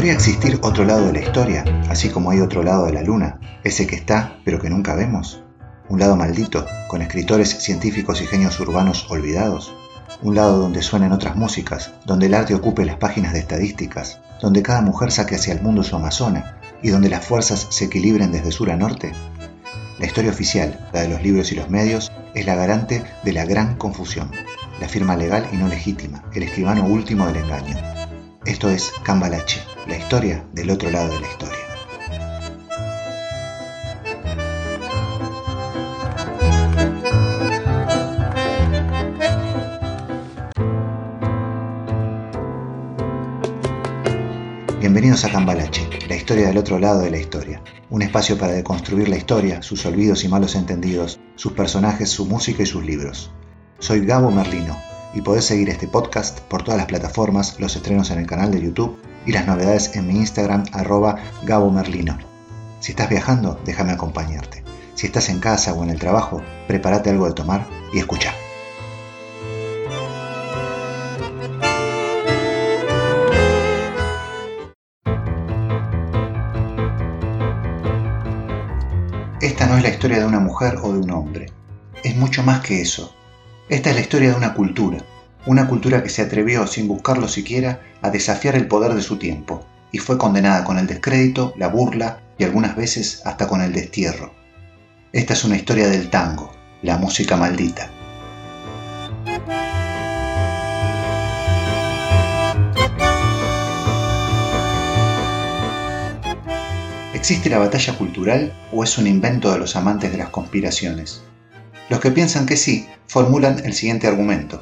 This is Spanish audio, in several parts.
¿Podría existir otro lado de la historia, así como hay otro lado de la luna, ese que está pero que nunca vemos? Un lado maldito, con escritores científicos y genios urbanos olvidados. Un lado donde suenen otras músicas, donde el arte ocupe las páginas de estadísticas, donde cada mujer saque hacia el mundo su amazona y donde las fuerzas se equilibren desde sur a norte. La historia oficial, la de los libros y los medios, es la garante de la gran confusión, la firma legal y no legítima, el escribano último del engaño. Esto es Cambalache, la historia del otro lado de la historia. Bienvenidos a Cambalache, la historia del otro lado de la historia. Un espacio para deconstruir la historia, sus olvidos y malos entendidos, sus personajes, su música y sus libros. Soy Gabo Merlino y podés seguir este podcast por todas las plataformas, los estrenos en el canal de YouTube y las novedades en mi Instagram arroba Gabo Merlino. Si estás viajando, déjame acompañarte. Si estás en casa o en el trabajo, prepárate algo de tomar y escucha. Esta no es la historia de una mujer o de un hombre. Es mucho más que eso. Esta es la historia de una cultura, una cultura que se atrevió, sin buscarlo siquiera, a desafiar el poder de su tiempo, y fue condenada con el descrédito, la burla y algunas veces hasta con el destierro. Esta es una historia del tango, la música maldita. ¿Existe la batalla cultural o es un invento de los amantes de las conspiraciones? Los que piensan que sí formulan el siguiente argumento.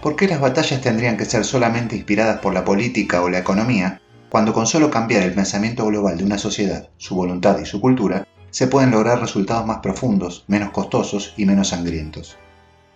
¿Por qué las batallas tendrían que ser solamente inspiradas por la política o la economía, cuando con solo cambiar el pensamiento global de una sociedad, su voluntad y su cultura, se pueden lograr resultados más profundos, menos costosos y menos sangrientos?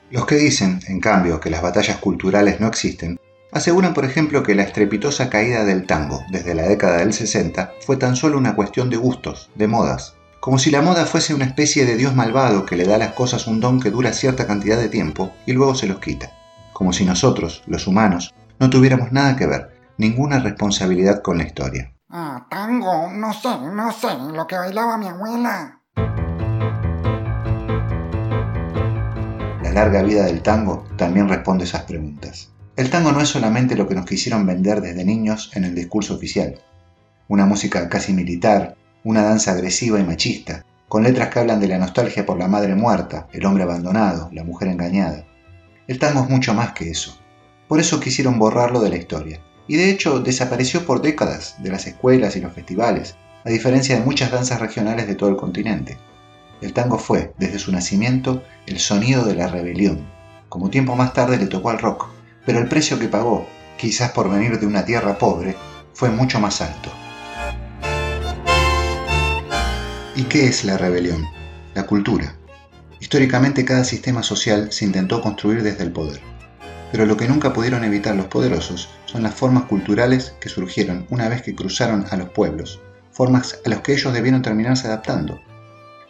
Los que dicen, en cambio, que las batallas culturales no existen, Aseguran, por ejemplo, que la estrepitosa caída del tango desde la década del 60 fue tan solo una cuestión de gustos, de modas, como si la moda fuese una especie de dios malvado que le da a las cosas un don que dura cierta cantidad de tiempo y luego se los quita, como si nosotros, los humanos, no tuviéramos nada que ver, ninguna responsabilidad con la historia. Ah, tango, no sé, no sé, lo que bailaba mi abuela. La larga vida del tango también responde esas preguntas. El tango no es solamente lo que nos quisieron vender desde niños en el discurso oficial. Una música casi militar, una danza agresiva y machista, con letras que hablan de la nostalgia por la madre muerta, el hombre abandonado, la mujer engañada. El tango es mucho más que eso. Por eso quisieron borrarlo de la historia. Y de hecho desapareció por décadas de las escuelas y los festivales, a diferencia de muchas danzas regionales de todo el continente. El tango fue, desde su nacimiento, el sonido de la rebelión, como tiempo más tarde le tocó al rock, pero el precio que pagó, quizás por venir de una tierra pobre, fue mucho más alto. ¿Y qué es la rebelión? La cultura. Históricamente cada sistema social se intentó construir desde el poder, pero lo que nunca pudieron evitar los poderosos son las formas culturales que surgieron una vez que cruzaron a los pueblos, formas a las que ellos debieron terminarse adaptando.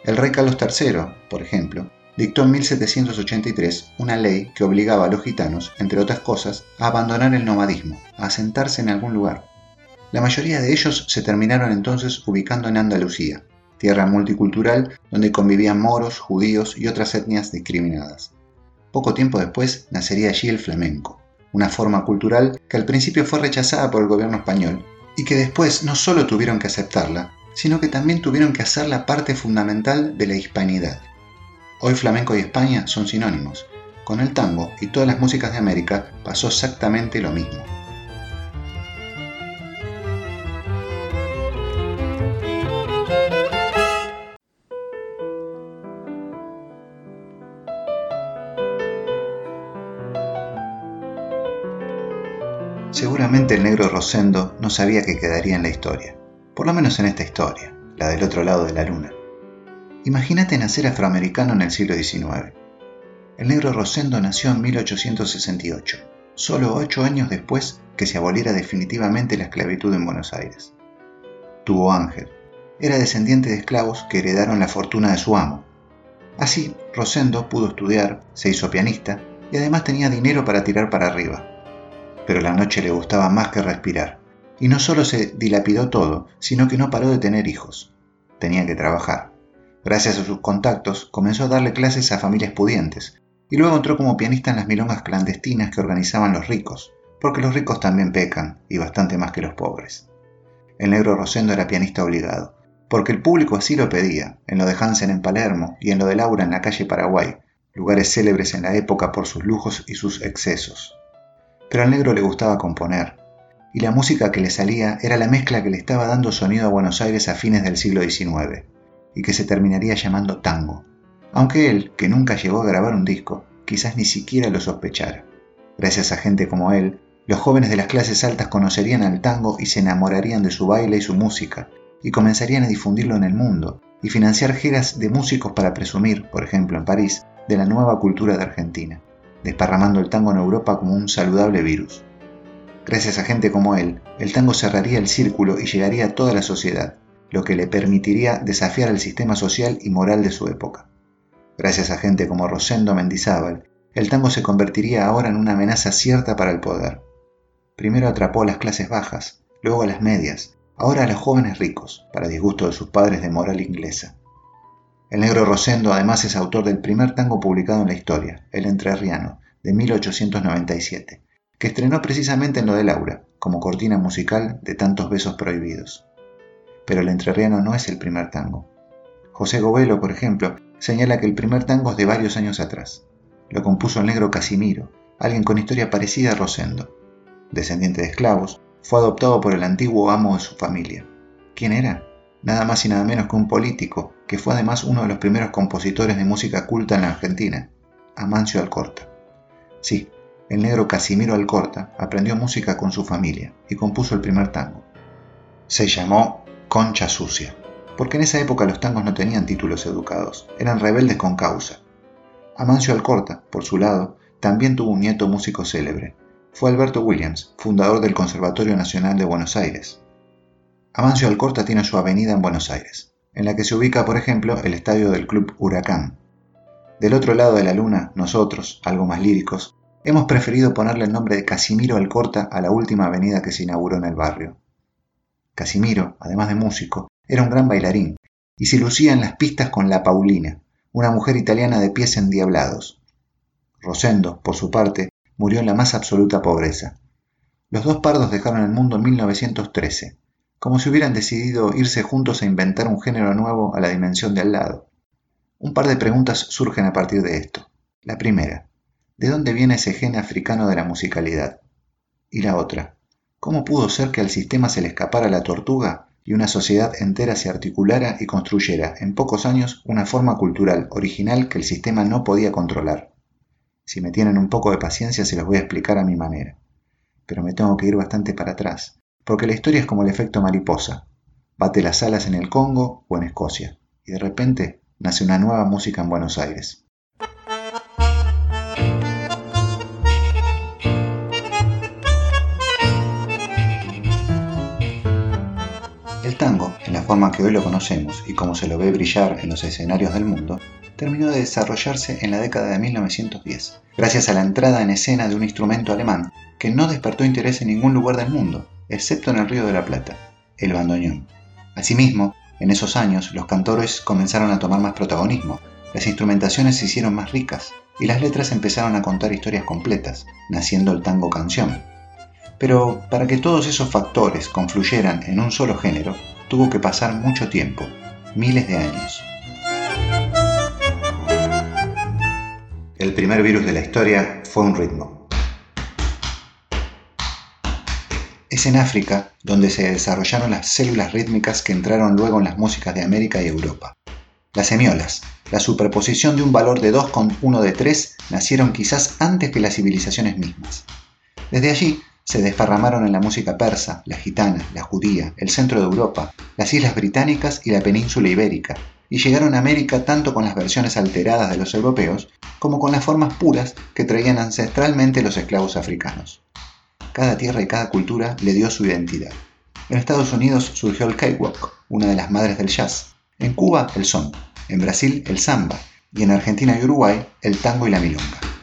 El rey Carlos III, por ejemplo, dictó en 1783 una ley que obligaba a los gitanos, entre otras cosas, a abandonar el nomadismo, a asentarse en algún lugar. La mayoría de ellos se terminaron entonces ubicando en Andalucía, tierra multicultural donde convivían moros, judíos y otras etnias discriminadas. Poco tiempo después nacería allí el flamenco, una forma cultural que al principio fue rechazada por el gobierno español y que después no solo tuvieron que aceptarla, sino que también tuvieron que hacerla parte fundamental de la hispanidad. Hoy flamenco y España son sinónimos. Con el tango y todas las músicas de América pasó exactamente lo mismo. El negro Rosendo no sabía que quedaría en la historia, por lo menos en esta historia, la del otro lado de la luna. Imagínate nacer afroamericano en el siglo XIX. El negro Rosendo nació en 1868, solo ocho años después que se aboliera definitivamente la esclavitud en Buenos Aires. Tuvo ángel. Era descendiente de esclavos que heredaron la fortuna de su amo. Así, Rosendo pudo estudiar, se hizo pianista y además tenía dinero para tirar para arriba. Pero la noche le gustaba más que respirar, y no solo se dilapidó todo, sino que no paró de tener hijos. Tenía que trabajar. Gracias a sus contactos, comenzó a darle clases a familias pudientes, y luego entró como pianista en las milongas clandestinas que organizaban los ricos, porque los ricos también pecan, y bastante más que los pobres. El negro Rosendo era pianista obligado, porque el público así lo pedía, en lo de Hansen en Palermo y en lo de Laura en la calle Paraguay, lugares célebres en la época por sus lujos y sus excesos. Pero al negro le gustaba componer, y la música que le salía era la mezcla que le estaba dando sonido a Buenos Aires a fines del siglo XIX, y que se terminaría llamando tango, aunque él, que nunca llegó a grabar un disco, quizás ni siquiera lo sospechara. Gracias a gente como él, los jóvenes de las clases altas conocerían al tango y se enamorarían de su baile y su música, y comenzarían a difundirlo en el mundo, y financiar giras de músicos para presumir, por ejemplo en París, de la nueva cultura de Argentina, desparramando el tango en Europa como un saludable virus. Gracias a gente como él, el tango cerraría el círculo y llegaría a toda la sociedad, lo que le permitiría desafiar el sistema social y moral de su época. Gracias a gente como Rosendo Mendizábal, el tango se convertiría ahora en una amenaza cierta para el poder. Primero atrapó a las clases bajas, luego a las medias, ahora a los jóvenes ricos, para disgusto de sus padres de moral inglesa. El negro Rosendo además es autor del primer tango publicado en la historia, El Entrerriano, de 1897, que estrenó precisamente en lo de Laura, como cortina musical de tantos besos prohibidos. Pero el entrerriano no es el primer tango. José Govelo, por ejemplo, señala que el primer tango es de varios años atrás. Lo compuso el negro Casimiro, alguien con historia parecida a Rosendo. Descendiente de esclavos, fue adoptado por el antiguo amo de su familia. ¿Quién era? Nada más y nada menos que un político, que fue además uno de los primeros compositores de música culta en la Argentina, Amancio Alcorta. Sí, el negro Casimiro Alcorta aprendió música con su familia y compuso el primer tango. Se llamó Concha Sucia, porque en esa época los tangos no tenían títulos educados, eran rebeldes con causa. Amancio Alcorta, por su lado, también tuvo un nieto músico célebre. Fue Alberto Williams, fundador del Conservatorio Nacional de Buenos Aires. Amancio Alcorta tiene su avenida en Buenos Aires, en la que se ubica, por ejemplo, el estadio del Club Huracán. Del otro lado de la luna, nosotros, algo más líricos, hemos preferido ponerle el nombre de Casimiro Alcorta a la última avenida que se inauguró en el barrio. Casimiro, además de músico, era un gran bailarín y se lucía en las pistas con la Paulina, una mujer italiana de pies endiablados. Rosendo, por su parte, murió en la más absoluta pobreza. Los dos pardos dejaron el mundo en 1913, como si hubieran decidido irse juntos a inventar un género nuevo a la dimensión de al lado. Un par de preguntas surgen a partir de esto. La primera, ¿De dónde viene ese gen africano de la musicalidad? Y la otra, ¿cómo pudo ser que al sistema se le escapara la tortuga y una sociedad entera se articulara y construyera en pocos años una forma cultural original que el sistema no podía controlar? Si me tienen un poco de paciencia se los voy a explicar a mi manera. Pero me tengo que ir bastante para atrás, porque la historia es como el efecto mariposa. Bate las alas en el Congo o en Escocia, y de repente nace una nueva música en Buenos Aires. El tango, en la forma que hoy lo conocemos y como se lo ve brillar en los escenarios del mundo, terminó de desarrollarse en la década de 1910, gracias a la entrada en escena de un instrumento alemán que no despertó interés en ningún lugar del mundo, excepto en el Río de la Plata, el bandoneón. Asimismo, en esos años los cantores comenzaron a tomar más protagonismo, las instrumentaciones se hicieron más ricas y las letras empezaron a contar historias completas, naciendo el tango canción, pero para que todos esos factores confluyeran en un solo género, tuvo que pasar mucho tiempo, miles de años. El primer virus de la historia fue un ritmo. Es en África donde se desarrollaron las células rítmicas que entraron luego en las músicas de América y Europa. Las semiolas, la superposición de un valor de 2 con uno de 3, nacieron quizás antes que las civilizaciones mismas. Desde allí se desparramaron en la música persa, la gitana, la judía, el centro de Europa, las islas británicas y la península ibérica, y llegaron a América tanto con las versiones alteradas de los europeos como con las formas puras que traían ancestralmente los esclavos africanos. Cada tierra y cada cultura le dio su identidad. En Estados Unidos surgió el cakewalk, una de las madres del jazz. En Cuba, el son. En Brasil, el samba. Y en Argentina y Uruguay, el tango y la milonga.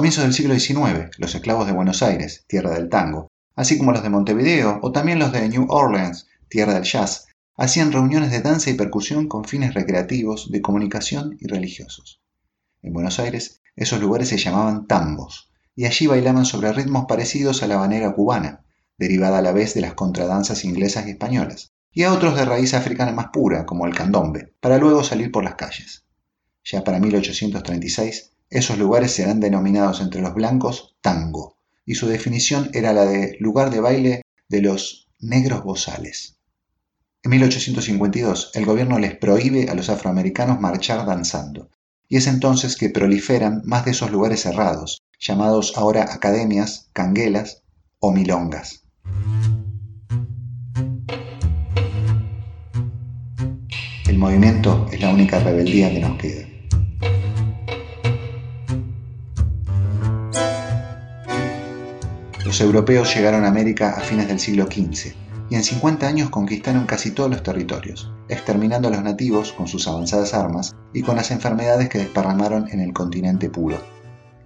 Comienzos del siglo XIX, los esclavos de Buenos Aires, tierra del tango, así como los de Montevideo o también los de New Orleans, tierra del jazz, hacían reuniones de danza y percusión con fines recreativos, de comunicación y religiosos. En Buenos Aires, esos lugares se llamaban tambos, y allí bailaban sobre ritmos parecidos a la banera cubana, derivada a la vez de las contradanzas inglesas y españolas, y a otros de raíz africana más pura, como el candombe, para luego salir por las calles. Ya para 1836, esos lugares serán denominados entre los blancos tango, y su definición era la de lugar de baile de los negros bozales. En 1852, el gobierno les prohíbe a los afroamericanos marchar danzando, y es entonces que proliferan más de esos lugares cerrados, llamados ahora academias, canguelas o milongas. El movimiento es la única rebeldía que nos queda. Los europeos llegaron a América a fines del siglo XV y en 50 años conquistaron casi todos los territorios, exterminando a los nativos con sus avanzadas armas y con las enfermedades que desparramaron en el continente puro.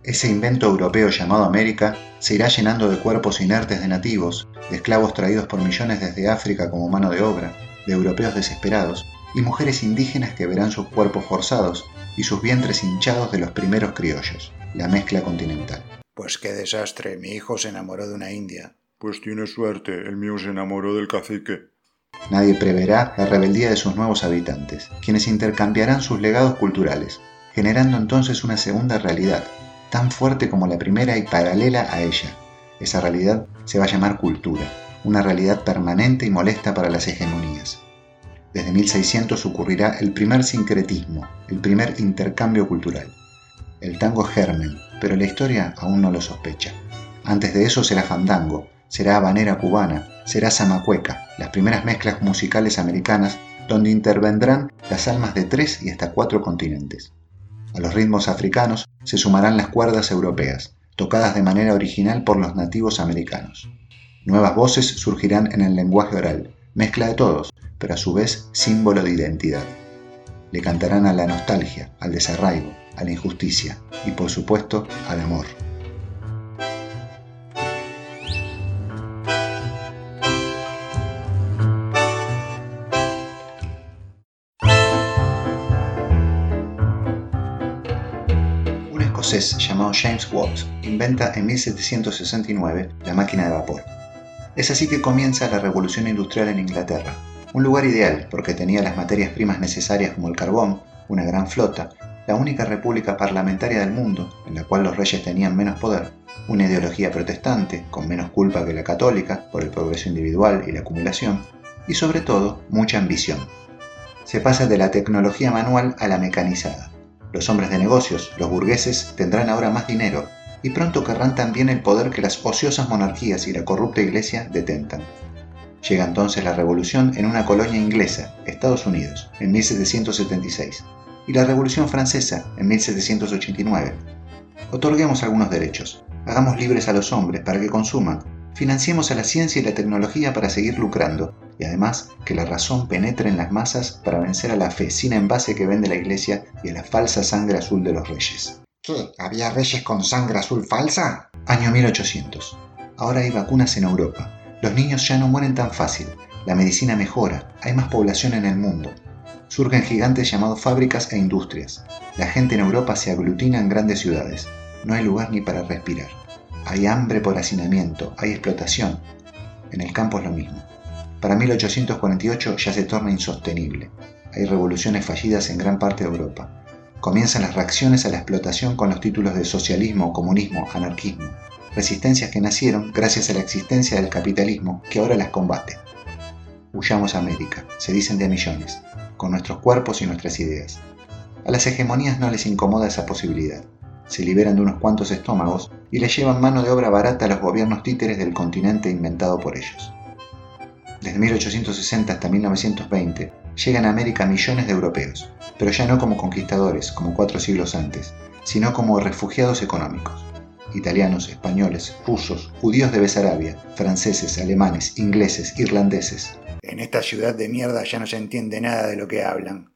Ese invento europeo llamado América se irá llenando de cuerpos inertes de nativos, de esclavos traídos por millones desde África como mano de obra, de europeos desesperados y mujeres indígenas que verán sus cuerpos forzados y sus vientres hinchados de los primeros criollos, la mezcla continental. Pues qué desastre, mi hijo se enamoró de una india. Pues tiene suerte, el mío se enamoró del cacique. Nadie preverá la rebeldía de sus nuevos habitantes, quienes intercambiarán sus legados culturales, generando entonces una segunda realidad, tan fuerte como la primera y paralela a ella. Esa realidad se va a llamar cultura, una realidad permanente y molesta para las hegemonías. Desde 1600 ocurrirá el primer sincretismo, el primer intercambio cultural. El tango germen, pero la historia aún no lo sospecha. Antes de eso será fandango, será habanera cubana, será zamacueca, las primeras mezclas musicales americanas donde intervendrán las almas de tres y hasta cuatro continentes. A los ritmos africanos se sumarán las cuerdas europeas, tocadas de manera original por los nativos americanos. Nuevas voces surgirán en el lenguaje oral, mezcla de todos, pero a su vez símbolo de identidad. Le cantarán a la nostalgia, al desarraigo, a la injusticia y por supuesto al amor. Un escocés llamado James Watt inventa en 1769 la máquina de vapor. Es así que comienza la revolución industrial en Inglaterra, un lugar ideal porque tenía las materias primas necesarias como el carbón, una gran flota la única república parlamentaria del mundo, en la cual los reyes tenían menos poder, una ideología protestante, con menos culpa que la católica, por el progreso individual y la acumulación, y sobre todo mucha ambición. Se pasa de la tecnología manual a la mecanizada. Los hombres de negocios, los burgueses, tendrán ahora más dinero, y pronto querrán también el poder que las ociosas monarquías y la corrupta iglesia detentan. Llega entonces la revolución en una colonia inglesa, Estados Unidos, en 1776 y la Revolución Francesa en 1789. Otorguemos algunos derechos, hagamos libres a los hombres para que consuman, financiemos a la ciencia y la tecnología para seguir lucrando, y además que la razón penetre en las masas para vencer a la fe sin envase que vende la iglesia y a la falsa sangre azul de los reyes. ¿Qué? ¿Había reyes con sangre azul falsa? Año 1800. Ahora hay vacunas en Europa. Los niños ya no mueren tan fácil. La medicina mejora. Hay más población en el mundo surgen gigantes llamados fábricas e industrias. La gente en Europa se aglutina en grandes ciudades. No hay lugar ni para respirar. Hay hambre por hacinamiento, hay explotación. En el campo es lo mismo. Para 1848 ya se torna insostenible. Hay revoluciones fallidas en gran parte de Europa. Comienzan las reacciones a la explotación con los títulos de socialismo, comunismo, anarquismo. Resistencias que nacieron gracias a la existencia del capitalismo que ahora las combate. Huyamos a América, se dicen de millones con nuestros cuerpos y nuestras ideas. A las hegemonías no les incomoda esa posibilidad. Se liberan de unos cuantos estómagos y les llevan mano de obra barata a los gobiernos títeres del continente inventado por ellos. Desde 1860 hasta 1920 llegan a América millones de europeos, pero ya no como conquistadores, como cuatro siglos antes, sino como refugiados económicos. Italianos, españoles, rusos, judíos de Besarabia, franceses, alemanes, ingleses, irlandeses, en esta ciudad de mierda ya no se entiende nada de lo que hablan.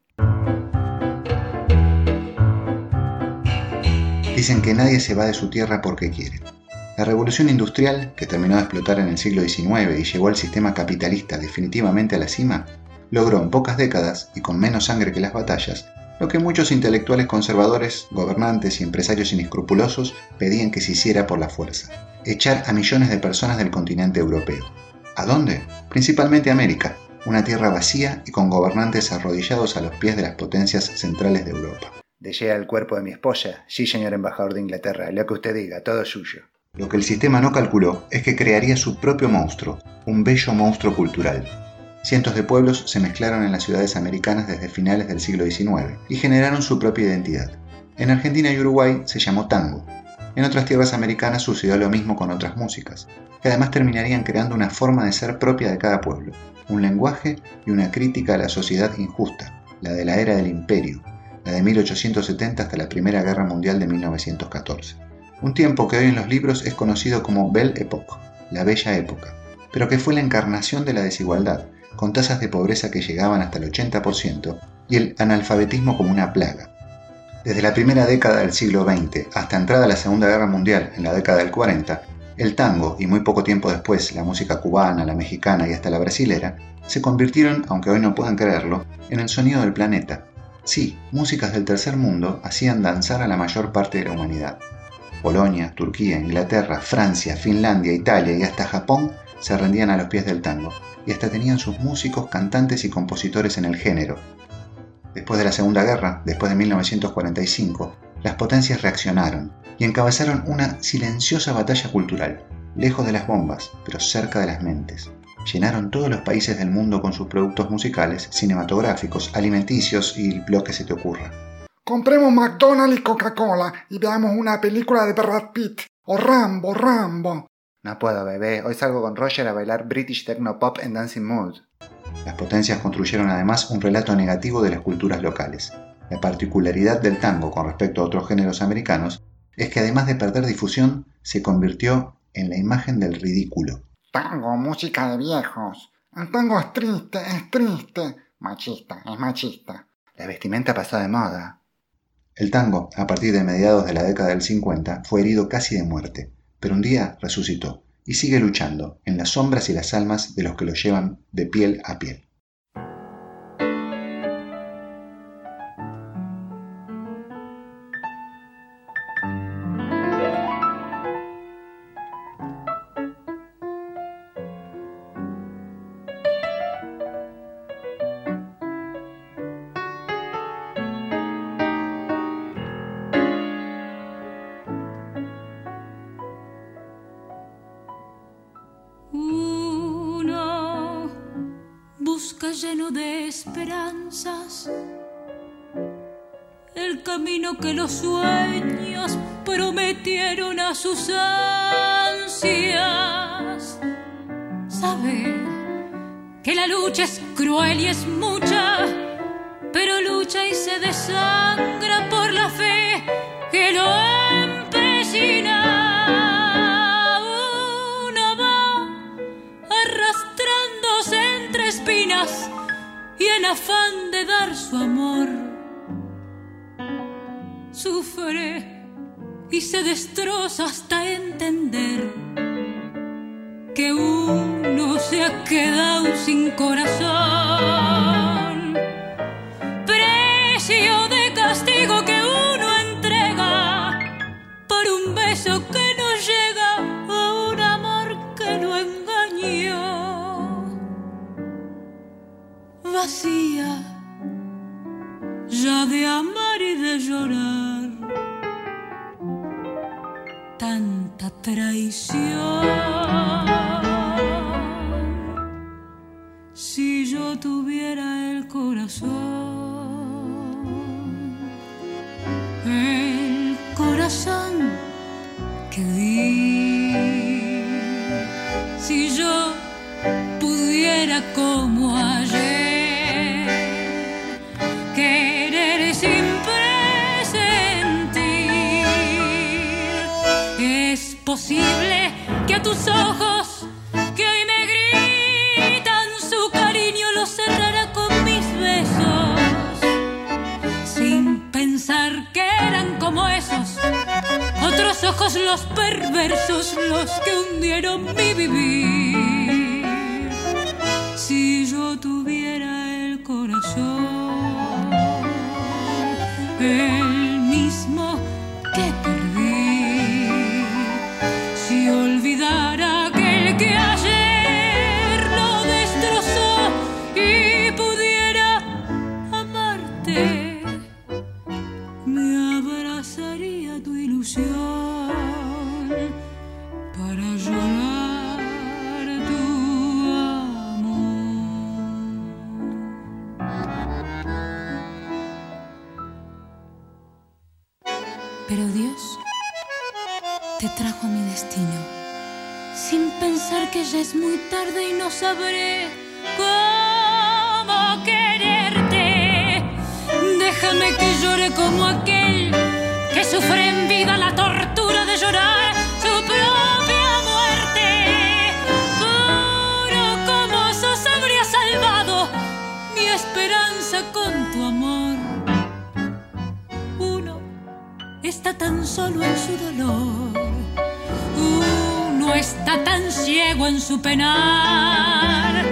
Dicen que nadie se va de su tierra porque quiere. La revolución industrial, que terminó de explotar en el siglo XIX y llevó al sistema capitalista definitivamente a la cima, logró en pocas décadas y con menos sangre que las batallas lo que muchos intelectuales conservadores, gobernantes y empresarios inescrupulosos pedían que se hiciera por la fuerza, echar a millones de personas del continente europeo. ¿A dónde? Principalmente a América, una tierra vacía y con gobernantes arrodillados a los pies de las potencias centrales de Europa. Dejé el cuerpo de mi esposa. Sí, señor embajador de Inglaterra, lo que usted diga, todo suyo. Lo que el sistema no calculó es que crearía su propio monstruo, un bello monstruo cultural. Cientos de pueblos se mezclaron en las ciudades americanas desde finales del siglo XIX y generaron su propia identidad. En Argentina y Uruguay se llamó tango. En otras tierras americanas sucedió lo mismo con otras músicas, que además terminarían creando una forma de ser propia de cada pueblo, un lenguaje y una crítica a la sociedad injusta, la de la era del imperio, la de 1870 hasta la Primera Guerra Mundial de 1914 un tiempo que hoy en los libros es conocido como Belle Époque, la Bella Época, pero que fue la encarnación de la desigualdad, con tasas de pobreza que llegaban hasta el 80% y el analfabetismo como una plaga. Desde la primera década del siglo XX hasta entrada la Segunda Guerra Mundial en la década del 40, el tango y muy poco tiempo después la música cubana, la mexicana y hasta la brasilera se convirtieron, aunque hoy no puedan creerlo, en el sonido del planeta. Sí, músicas del tercer mundo hacían danzar a la mayor parte de la humanidad. Polonia, Turquía, Inglaterra, Francia, Finlandia, Italia y hasta Japón se rendían a los pies del tango, y hasta tenían sus músicos, cantantes y compositores en el género. Después de la Segunda Guerra, después de 1945, las potencias reaccionaron y encabezaron una silenciosa batalla cultural, lejos de las bombas, pero cerca de las mentes. Llenaron todos los países del mundo con sus productos musicales, cinematográficos, alimenticios y lo que se te ocurra. Compremos McDonald's y Coca-Cola y veamos una película de Brad Pitt. O Rambo, Rambo. No puedo, bebé. Hoy salgo con Roger a bailar British Techno Pop en Dancing Mood. Las potencias construyeron además un relato negativo de las culturas locales. La particularidad del tango con respecto a otros géneros americanos es que además de perder difusión, se convirtió en la imagen del ridículo. Tango, música de viejos. El tango es triste, es triste. Machista, es machista. La vestimenta pasó de moda. El tango, a partir de mediados de la década del 50, fue herido casi de muerte, pero un día resucitó y sigue luchando en las sombras y las almas de los que lo llevan de piel a piel. Y el corazón que di, si yo pudiera como ayer posible que a tus ojos otros ojos los perversos, los que hundieron mi vivir. Si yo tuviera el corazón, el ciego en su penar.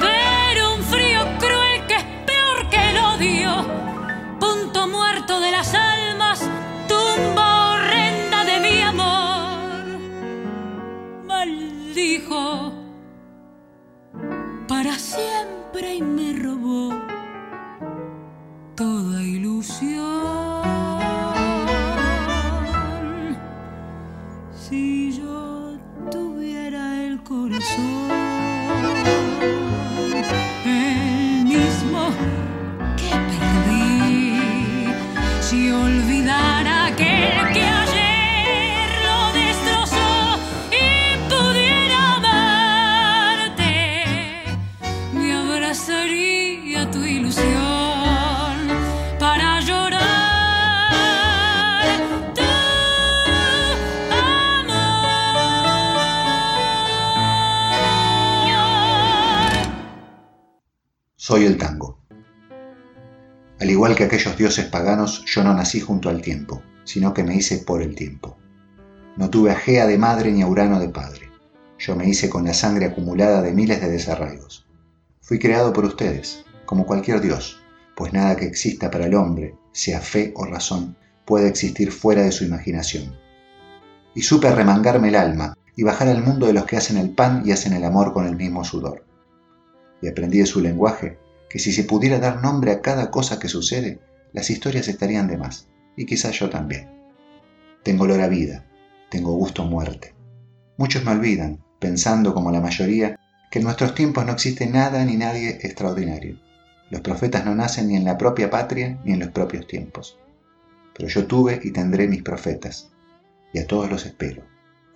Pero un frío cruel que es peor que el odio. Punto muerto de las almas, tumba horrenda de mi amor. Maldijo para siempre y me robó toda ilusión. Soy el tango. Al igual que aquellos dioses paganos, yo no nací junto al tiempo, sino que me hice por el tiempo. No tuve a Gea de madre ni a Urano de padre. Yo me hice con la sangre acumulada de miles de desarraigos. Fui creado por ustedes, como cualquier dios, pues nada que exista para el hombre, sea fe o razón, puede existir fuera de su imaginación. Y supe remangarme el alma y bajar al mundo de los que hacen el pan y hacen el amor con el mismo sudor. Y aprendí de su lenguaje que si se pudiera dar nombre a cada cosa que sucede, las historias estarían de más, y quizás yo también. Tengo olor a vida, tengo gusto a muerte. Muchos me olvidan, pensando como la mayoría, que en nuestros tiempos no existe nada ni nadie extraordinario. Los profetas no nacen ni en la propia patria ni en los propios tiempos. Pero yo tuve y tendré mis profetas, y a todos los espero.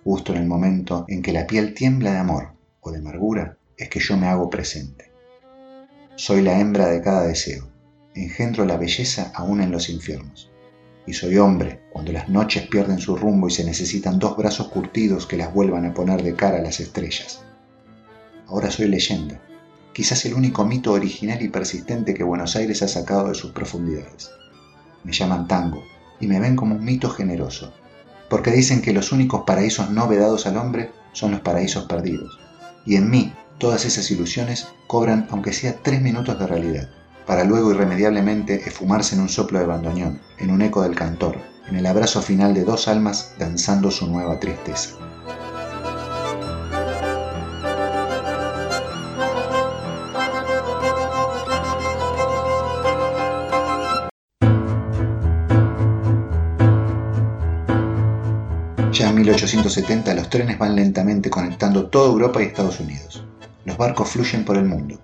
Justo en el momento en que la piel tiembla de amor o de amargura, es que yo me hago presente. Soy la hembra de cada deseo, engendro la belleza aún en los infiernos. Y soy hombre cuando las noches pierden su rumbo y se necesitan dos brazos curtidos que las vuelvan a poner de cara a las estrellas. Ahora soy leyenda, quizás el único mito original y persistente que Buenos Aires ha sacado de sus profundidades. Me llaman tango y me ven como un mito generoso, porque dicen que los únicos paraísos no vedados al hombre son los paraísos perdidos. Y en mí todas esas ilusiones cobran aunque sea tres minutos de realidad, para luego irremediablemente esfumarse en un soplo de bandoneón, en un eco del cantor, en el abrazo final de dos almas danzando su nueva tristeza. Ya en 1870 los trenes van lentamente conectando toda Europa y Estados Unidos. Los barcos fluyen por el mundo.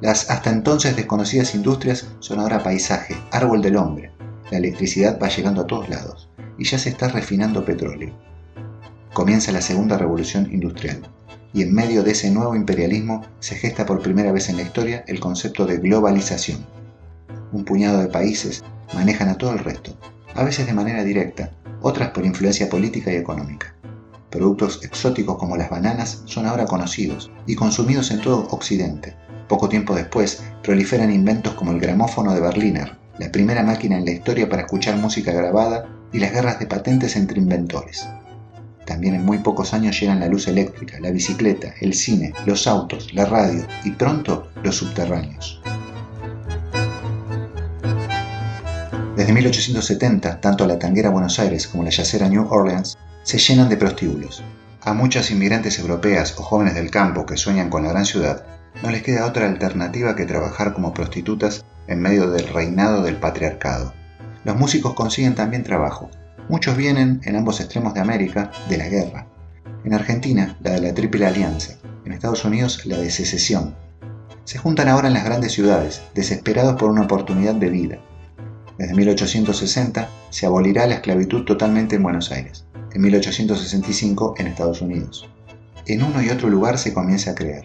Las hasta entonces desconocidas industrias son ahora paisaje, árbol del hombre. La electricidad va llegando a todos lados y ya se está refinando petróleo. Comienza la segunda revolución industrial y en medio de ese nuevo imperialismo se gesta por primera vez en la historia el concepto de globalización. Un puñado de países manejan a todo el resto, a veces de manera directa, otras por influencia política y económica. Productos exóticos como las bananas son ahora conocidos y consumidos en todo Occidente. Poco tiempo después proliferan inventos como el gramófono de Berliner, la primera máquina en la historia para escuchar música grabada y las guerras de patentes entre inventores. También en muy pocos años llegan la luz eléctrica, la bicicleta, el cine, los autos, la radio y pronto los subterráneos. Desde 1870, tanto la tanguera Buenos Aires como la yacera New Orleans se llenan de prostíbulos. A muchas inmigrantes europeas o jóvenes del campo que sueñan con la gran ciudad, no les queda otra alternativa que trabajar como prostitutas en medio del reinado del patriarcado. Los músicos consiguen también trabajo, Muchos vienen en ambos extremos de América de la guerra. En Argentina, la de la Triple Alianza. En Estados Unidos, la de secesión. Se juntan ahora en las grandes ciudades, desesperados por una oportunidad de vida. Desde 1860 se abolirá la esclavitud totalmente en Buenos Aires. En 1865 en Estados Unidos. En uno y otro lugar se comienza a crear.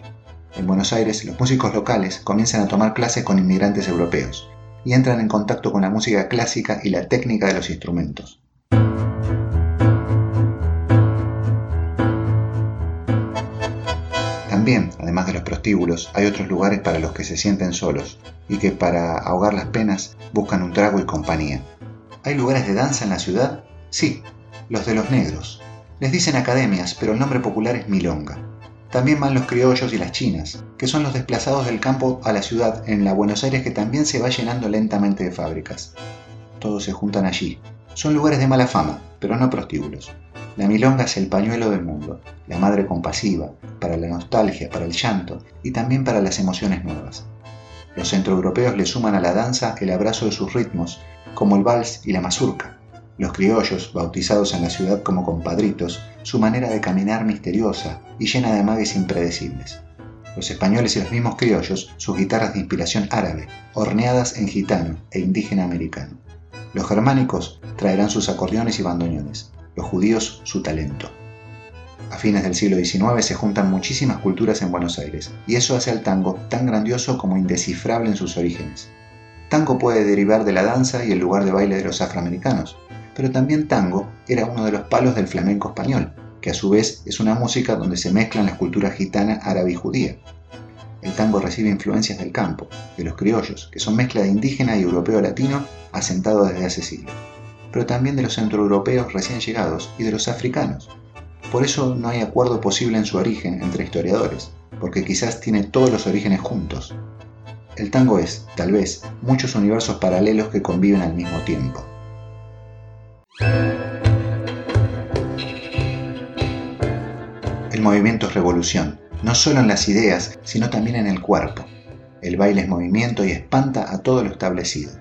En Buenos Aires, los músicos locales comienzan a tomar clases con inmigrantes europeos y entran en contacto con la música clásica y la técnica de los instrumentos. También, además de los prostíbulos, hay otros lugares para los que se sienten solos y que para ahogar las penas buscan un trago y compañía. ¿Hay lugares de danza en la ciudad? Sí, los de los negros. Les dicen academias, pero el nombre popular es milonga. También van los criollos y las chinas, que son los desplazados del campo a la ciudad en la Buenos Aires que también se va llenando lentamente de fábricas. Todos se juntan allí. Son lugares de mala fama, pero no prostíbulos. La milonga es el pañuelo del mundo, la madre compasiva, para la nostalgia, para el llanto y también para las emociones nuevas. Los centroeuropeos le suman a la danza el abrazo de sus ritmos, como el vals y la mazurca. Los criollos, bautizados en la ciudad como compadritos, su manera de caminar misteriosa y llena de amagues impredecibles. Los españoles y los mismos criollos, sus guitarras de inspiración árabe, horneadas en gitano e indígena americano. Los germánicos traerán sus acordeones y bandoneones los judíos su talento. A fines del siglo XIX se juntan muchísimas culturas en Buenos Aires, y eso hace al tango tan grandioso como indescifrable en sus orígenes. Tango puede derivar de la danza y el lugar de baile de los afroamericanos, pero también tango era uno de los palos del flamenco español, que a su vez es una música donde se mezclan las culturas gitana, árabe y judía. El tango recibe influencias del campo, de los criollos, que son mezcla de indígena y europeo latino asentado desde hace siglos pero también de los centroeuropeos recién llegados y de los africanos. Por eso no hay acuerdo posible en su origen entre historiadores, porque quizás tiene todos los orígenes juntos. El tango es, tal vez, muchos universos paralelos que conviven al mismo tiempo. El movimiento es revolución, no solo en las ideas, sino también en el cuerpo. El baile es movimiento y espanta a todo lo establecido.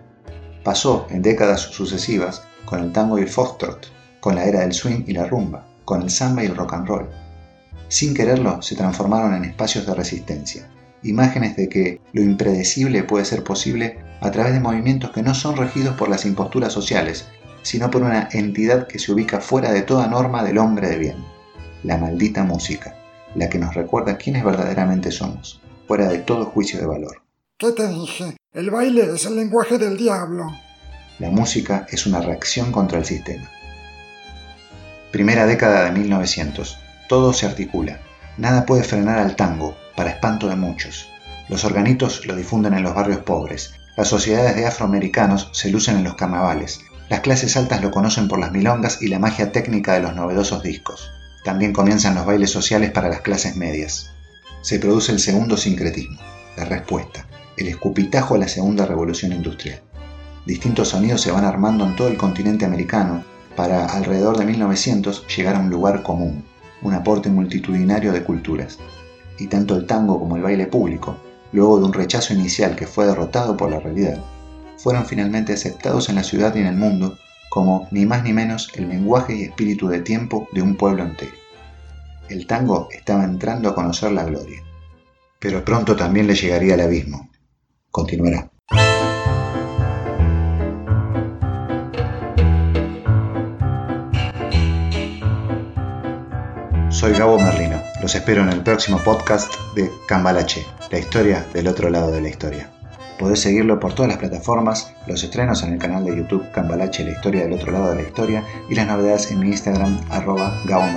Pasó, en décadas sucesivas, con el tango y el foxtrot, con la era del swing y la rumba, con el samba y el rock and roll. Sin quererlo, se transformaron en espacios de resistencia, imágenes de que lo impredecible puede ser posible a través de movimientos que no son regidos por las imposturas sociales, sino por una entidad que se ubica fuera de toda norma del hombre de bien, la maldita música, la que nos recuerda quiénes verdaderamente somos, fuera de todo juicio de valor. ¿Qué te dije? El baile es el lenguaje del diablo. La música es una reacción contra el sistema. Primera década de 1900. Todo se articula. Nada puede frenar al tango, para espanto de muchos. Los organitos lo difunden en los barrios pobres. Las sociedades de afroamericanos se lucen en los carnavales. Las clases altas lo conocen por las milongas y la magia técnica de los novedosos discos. También comienzan los bailes sociales para las clases medias. Se produce el segundo sincretismo, la respuesta, el escupitajo a la segunda revolución industrial distintos sonidos se van armando en todo el continente americano para alrededor de 1900 llegar a un lugar común, un aporte multitudinario de culturas. Y tanto el tango como el baile público, luego de un rechazo inicial que fue derrotado por la realidad, fueron finalmente aceptados en la ciudad y en el mundo como ni más ni menos el lenguaje y espíritu de tiempo de un pueblo entero. El tango estaba entrando a conocer la gloria, pero pronto también le llegaría el abismo. Continuará. Soy Gabo Merlino. Los espero en el próximo podcast de Cambalache, la historia del otro lado de la historia. Podés seguirlo por todas las plataformas, los estrenos en el canal de YouTube Cambalache, la historia del otro lado de la historia y las novedades en mi Instagram arroba Gabo.